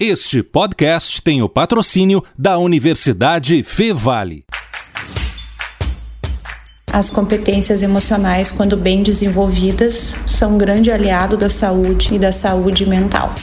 Este podcast tem o patrocínio da Universidade Fevale. As competências emocionais, quando bem desenvolvidas, são um grande aliado da saúde e da saúde mental.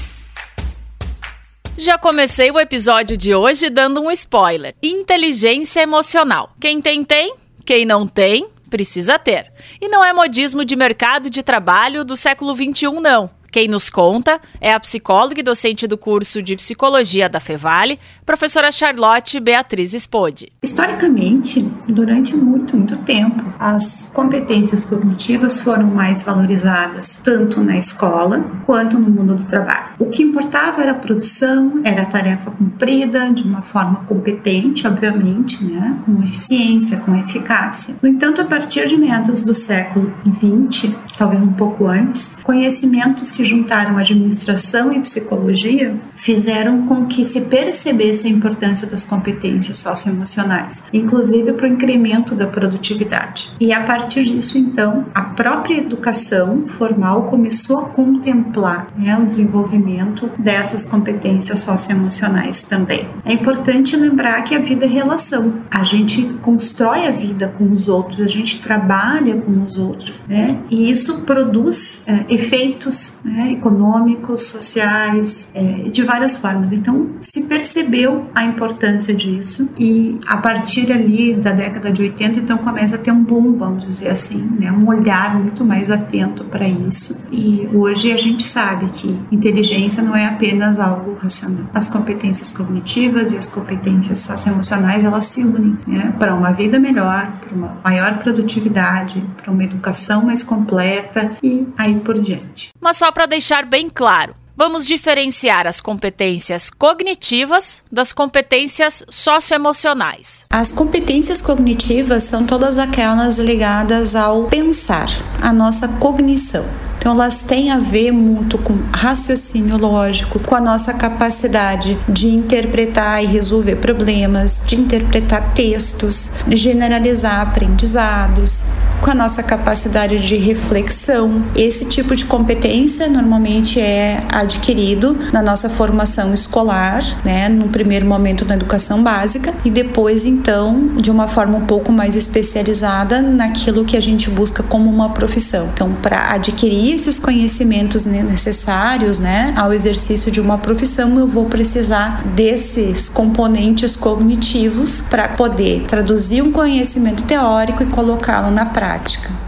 Já comecei o episódio de hoje dando um spoiler: inteligência emocional. Quem tem, tem. Quem não tem, precisa ter. E não é modismo de mercado de trabalho do século XXI, não. Quem nos conta é a psicóloga e docente do curso de psicologia da Fevale, professora Charlotte Beatriz Spode. Historicamente, durante muito, muito tempo, as competências cognitivas foram mais valorizadas, tanto na escola quanto no mundo do trabalho. O que importava era a produção, era a tarefa cumprida de uma forma competente, obviamente, né, com eficiência, com eficácia. No entanto, a partir de meados do século XX, talvez um pouco antes, conhecimentos que juntaram administração e psicologia fizeram com que se percebesse a importância das competências socioemocionais, inclusive para o incremento da produtividade. E a partir disso, então, a própria educação formal começou a contemplar né, o desenvolvimento dessas competências socioemocionais também. É importante lembrar que a vida é relação. A gente constrói a vida com os outros, a gente trabalha com os outros, né? E isso produz é, efeitos né, econômicos, sociais, é, de várias formas. Então, se percebeu a importância disso e a partir ali da década de 80, então começa a ter um boom, vamos dizer assim, né? um olhar muito mais atento para isso. E hoje a gente sabe que inteligência não é apenas algo racional. As competências cognitivas e as competências socioemocionais, elas se unem né? para uma vida melhor, para uma maior produtividade, para uma educação mais completa e aí por diante. Mas só para deixar bem claro, Vamos diferenciar as competências cognitivas das competências socioemocionais. As competências cognitivas são todas aquelas ligadas ao pensar, a nossa cognição. Então, elas têm a ver muito com raciocínio lógico, com a nossa capacidade de interpretar e resolver problemas, de interpretar textos, de generalizar aprendizados, com a nossa capacidade de reflexão. Esse tipo de competência normalmente é adquirido na nossa formação escolar, né, no primeiro momento na educação básica e depois então de uma forma um pouco mais especializada naquilo que a gente busca como uma profissão. Então, para adquirir esses conhecimentos necessários, né, ao exercício de uma profissão, eu vou precisar desses componentes cognitivos para poder traduzir um conhecimento teórico e colocá-lo na prática. Prática.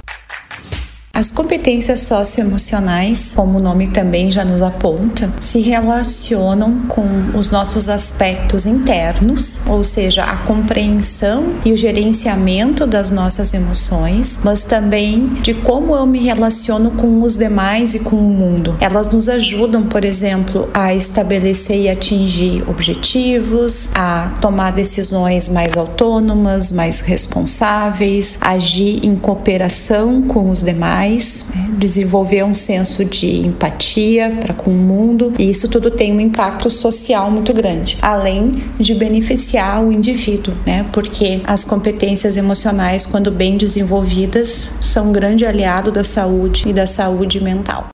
As competências socioemocionais, como o nome também já nos aponta, se relacionam com os nossos aspectos internos, ou seja, a compreensão e o gerenciamento das nossas emoções, mas também de como eu me relaciono com os demais e com o mundo. Elas nos ajudam, por exemplo, a estabelecer e atingir objetivos, a tomar decisões mais autônomas, mais responsáveis, agir em cooperação com os demais né? desenvolver um senso de empatia para com o mundo, e isso tudo tem um impacto social muito grande, além de beneficiar o indivíduo, né? Porque as competências emocionais, quando bem desenvolvidas, são um grande aliado da saúde e da saúde mental.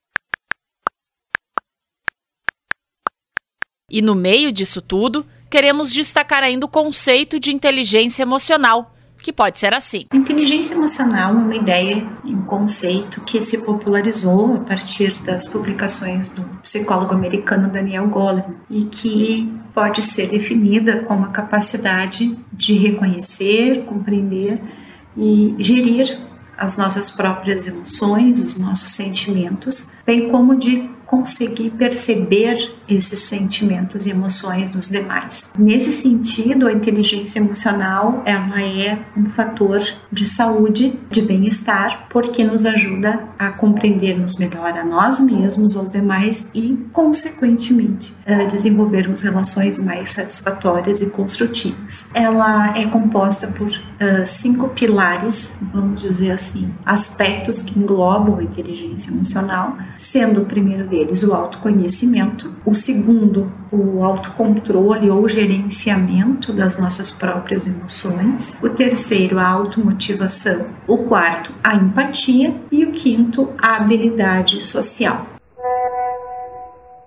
E no meio disso tudo, queremos destacar ainda o conceito de inteligência emocional, que pode ser assim. Inteligência emocional é uma ideia, um conceito que se popularizou a partir das publicações do psicólogo americano Daniel Goleman e que pode ser definida como a capacidade de reconhecer, compreender e gerir as nossas próprias emoções, os nossos sentimentos, bem como de conseguir perceber esses sentimentos e emoções dos demais. Nesse sentido, a inteligência emocional ela é um fator de saúde, de bem-estar, porque nos ajuda a compreendermos melhor a nós mesmos, aos demais e, consequentemente, desenvolvermos relações mais satisfatórias e construtivas. Ela é composta por uh, cinco pilares, vamos dizer assim, aspectos que englobam a inteligência emocional, sendo o primeiro deles o autoconhecimento, o segundo, o autocontrole ou gerenciamento das nossas próprias emoções, o terceiro, a automotivação, o quarto, a empatia. E o quinto, a habilidade social.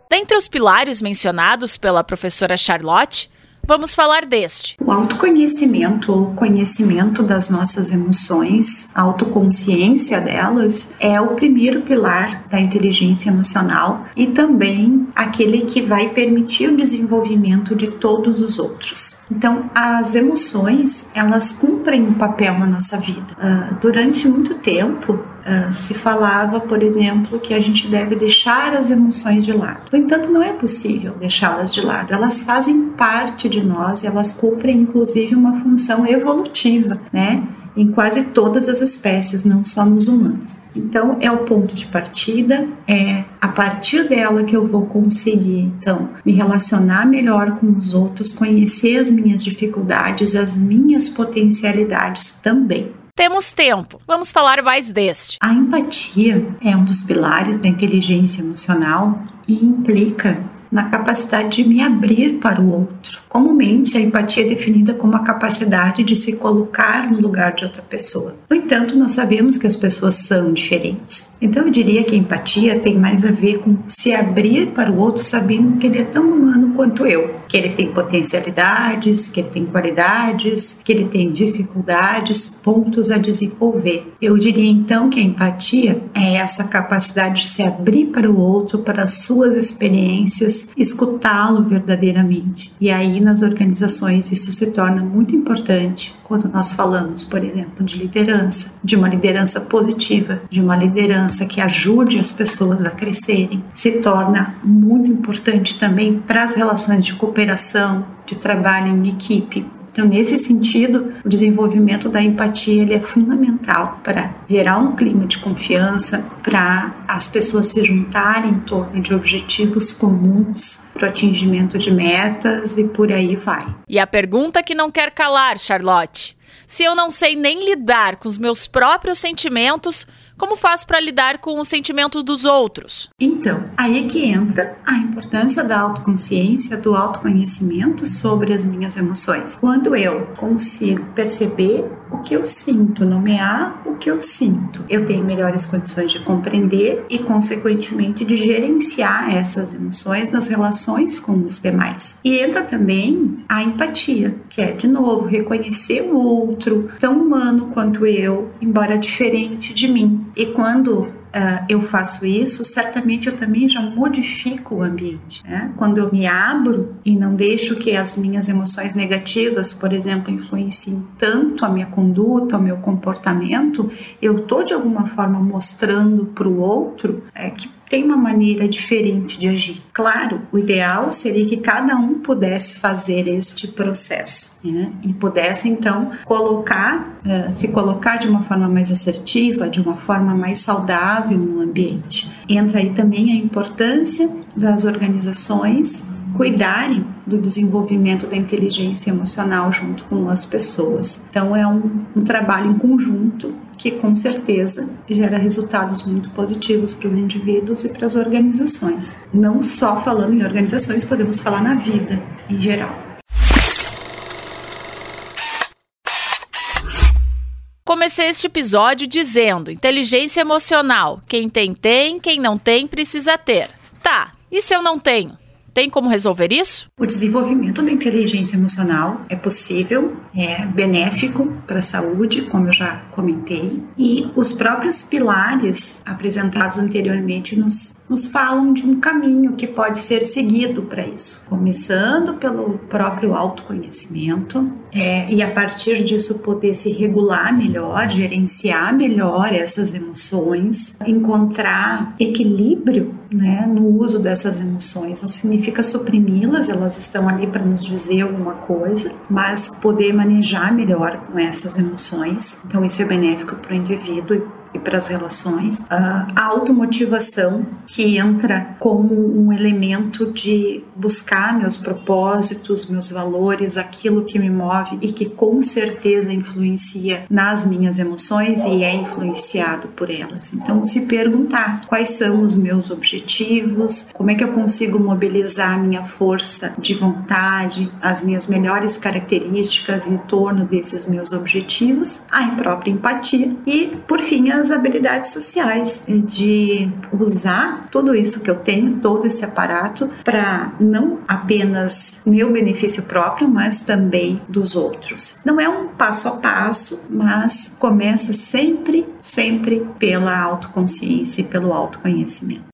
Dentre os pilares mencionados pela professora Charlotte, Vamos falar deste. O autoconhecimento ou conhecimento das nossas emoções, autoconsciência delas, é o primeiro pilar da inteligência emocional e também aquele que vai permitir o desenvolvimento de todos os outros. Então, as emoções, elas cumprem um papel na nossa vida. Uh, durante muito tempo, Uh, se falava, por exemplo, que a gente deve deixar as emoções de lado. No entanto, não é possível deixá-las de lado. Elas fazem parte de nós, elas cumprem inclusive uma função evolutiva, né? Em quase todas as espécies, não só nos humanos. Então, é o ponto de partida, é a partir dela que eu vou conseguir, então, me relacionar melhor com os outros, conhecer as minhas dificuldades, as minhas potencialidades também. Temos tempo. Vamos falar mais deste. A empatia é um dos pilares da inteligência emocional e implica na capacidade de me abrir para o outro. Comumente, a empatia é definida como a capacidade de se colocar no lugar de outra pessoa. No entanto, nós sabemos que as pessoas são diferentes. Então, eu diria que a empatia tem mais a ver com se abrir para o outro sabendo que ele é tão humano quanto eu, que ele tem potencialidades, que ele tem qualidades, que ele tem dificuldades, pontos a desenvolver. Eu diria então que a empatia é essa capacidade de se abrir para o outro, para as suas experiências, escutá-lo verdadeiramente. E aí, nas organizações, isso se torna muito importante quando nós falamos, por exemplo, de liderança, de uma liderança positiva, de uma liderança que ajude as pessoas a crescerem, se torna muito importante também para as relações de cooperação, de trabalho em equipe, então, nesse sentido, o desenvolvimento da empatia ele é fundamental para gerar um clima de confiança, para as pessoas se juntarem em torno de objetivos comuns para o atingimento de metas e por aí vai. E a pergunta que não quer calar, Charlotte: se eu não sei nem lidar com os meus próprios sentimentos, como faço para lidar com os sentimentos dos outros? Então, aí é que entra a importância da autoconsciência, do autoconhecimento sobre as minhas emoções. Quando eu consigo perceber o que eu sinto, nomear o que eu sinto, eu tenho melhores condições de compreender e, consequentemente, de gerenciar essas emoções nas relações com os demais. E entra também a empatia, que é, de novo, reconhecer o outro, tão humano quanto eu, embora diferente de mim. E quando Uh, eu faço isso, certamente eu também já modifico o ambiente. Né? Quando eu me abro e não deixo que as minhas emoções negativas, por exemplo, influenciem tanto a minha conduta, o meu comportamento, eu estou de alguma forma mostrando para o outro é, que tem uma maneira diferente de agir. Claro, o ideal seria que cada um pudesse fazer este processo né? e pudesse então colocar, uh, se colocar de uma forma mais assertiva, de uma forma mais saudável no ambiente. Entra aí também a importância das organizações cuidarem do desenvolvimento da inteligência emocional junto com as pessoas. Então é um, um trabalho em conjunto que com certeza gera resultados muito positivos para os indivíduos e para as organizações. Não só falando em organizações, podemos falar na vida em geral. Comecei este episódio dizendo: inteligência emocional. Quem tem, tem, quem não tem, precisa ter. Tá, e se eu não tenho? Tem como resolver isso? O desenvolvimento da inteligência emocional é possível, é benéfico para a saúde, como eu já comentei, e os próprios pilares apresentados anteriormente nos, nos falam de um caminho que pode ser seguido para isso, começando pelo próprio autoconhecimento, é, e a partir disso poder se regular melhor, gerenciar melhor essas emoções, encontrar equilíbrio né, no uso dessas emoções. Não significa suprimi-las, elas estão ali para nos dizer alguma coisa, mas poder manejar melhor com essas emoções. Então, isso é benéfico para o indivíduo e para as relações. A automotivação, que entra como um elemento de buscar meus propósitos, meus valores, aquilo que me move e que com certeza influencia nas minhas emoções e é influenciado por elas. Então, se perguntar quais são os meus objetivos, como é que eu consigo mobilizar a minha força de vontade, as minhas melhores características em torno desses meus objetivos, a própria empatia e, por fim, as habilidades sociais, de usar tudo isso que eu tenho, todo esse aparato, para não apenas meu benefício próprio, mas também dos outros. Não é um passo a passo, mas começa sempre, sempre pela autoconsciência e pelo autoconhecimento.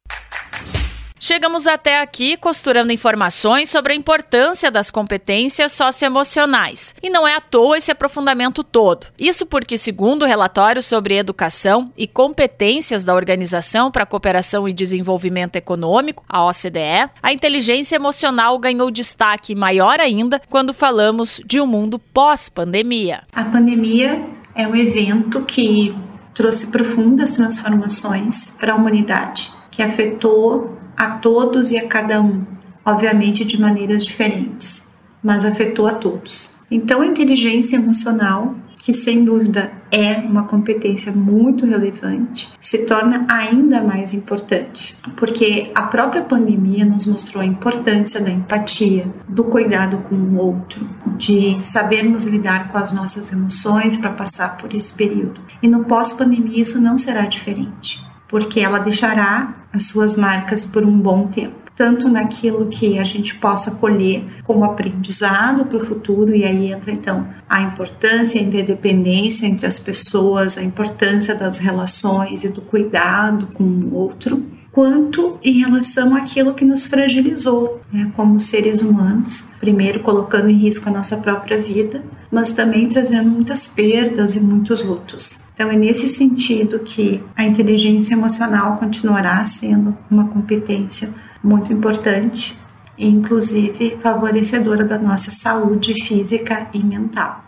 Chegamos até aqui costurando informações sobre a importância das competências socioemocionais. E não é à toa esse aprofundamento todo. Isso porque, segundo o relatório sobre educação e competências da Organização para a Cooperação e Desenvolvimento Econômico, a OCDE, a inteligência emocional ganhou destaque maior ainda quando falamos de um mundo pós-pandemia. A pandemia é um evento que trouxe profundas transformações para a humanidade, que afetou a todos e a cada um, obviamente de maneiras diferentes, mas afetou a todos. Então, a inteligência emocional, que sem dúvida é uma competência muito relevante, se torna ainda mais importante, porque a própria pandemia nos mostrou a importância da empatia, do cuidado com o outro, de sabermos lidar com as nossas emoções para passar por esse período. E no pós-pandemia isso não será diferente porque ela deixará as suas marcas por um bom tempo tanto naquilo que a gente possa colher como aprendizado para o futuro, e aí entra então a importância a interdependência entre as pessoas, a importância das relações e do cuidado com o outro, quanto em relação àquilo que nos fragilizou né, como seres humanos, primeiro colocando em risco a nossa própria vida, mas também trazendo muitas perdas e muitos lutos. Então, é nesse sentido que a inteligência emocional continuará sendo uma competência muito importante e, inclusive, favorecedora da nossa saúde física e mental.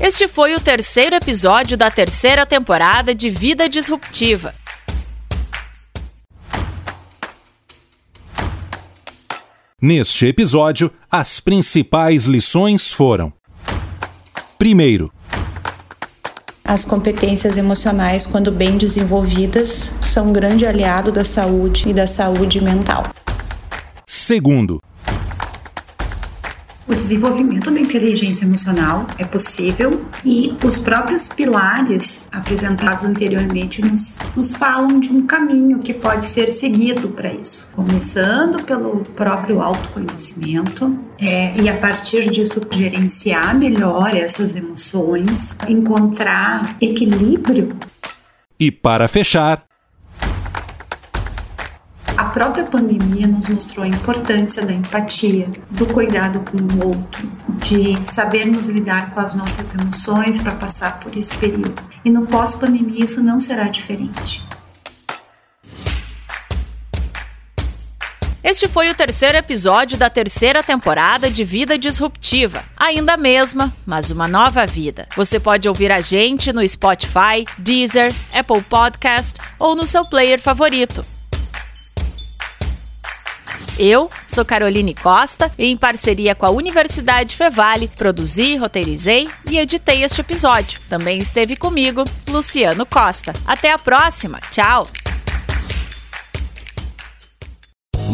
Este foi o terceiro episódio da terceira temporada de Vida Disruptiva. Neste episódio, as principais lições foram: primeiro, as competências emocionais, quando bem desenvolvidas, são um grande aliado da saúde e da saúde mental. Segundo, o desenvolvimento da inteligência emocional é possível e os próprios pilares apresentados anteriormente nos, nos falam de um caminho que pode ser seguido para isso, começando pelo próprio autoconhecimento é, e a partir disso gerenciar melhor essas emoções, encontrar equilíbrio. E para fechar, a própria pandemia nos mostrou a importância da empatia, do cuidado com o outro, de sabermos lidar com as nossas emoções para passar por esse período. E no pós-pandemia isso não será diferente. Este foi o terceiro episódio da terceira temporada de Vida Disruptiva. Ainda a mesma, mas uma nova vida. Você pode ouvir a gente no Spotify, Deezer, Apple Podcast ou no seu player favorito. Eu sou Caroline Costa e, em parceria com a Universidade Fevale, produzi, roteirizei e editei este episódio. Também esteve comigo Luciano Costa. Até a próxima. Tchau!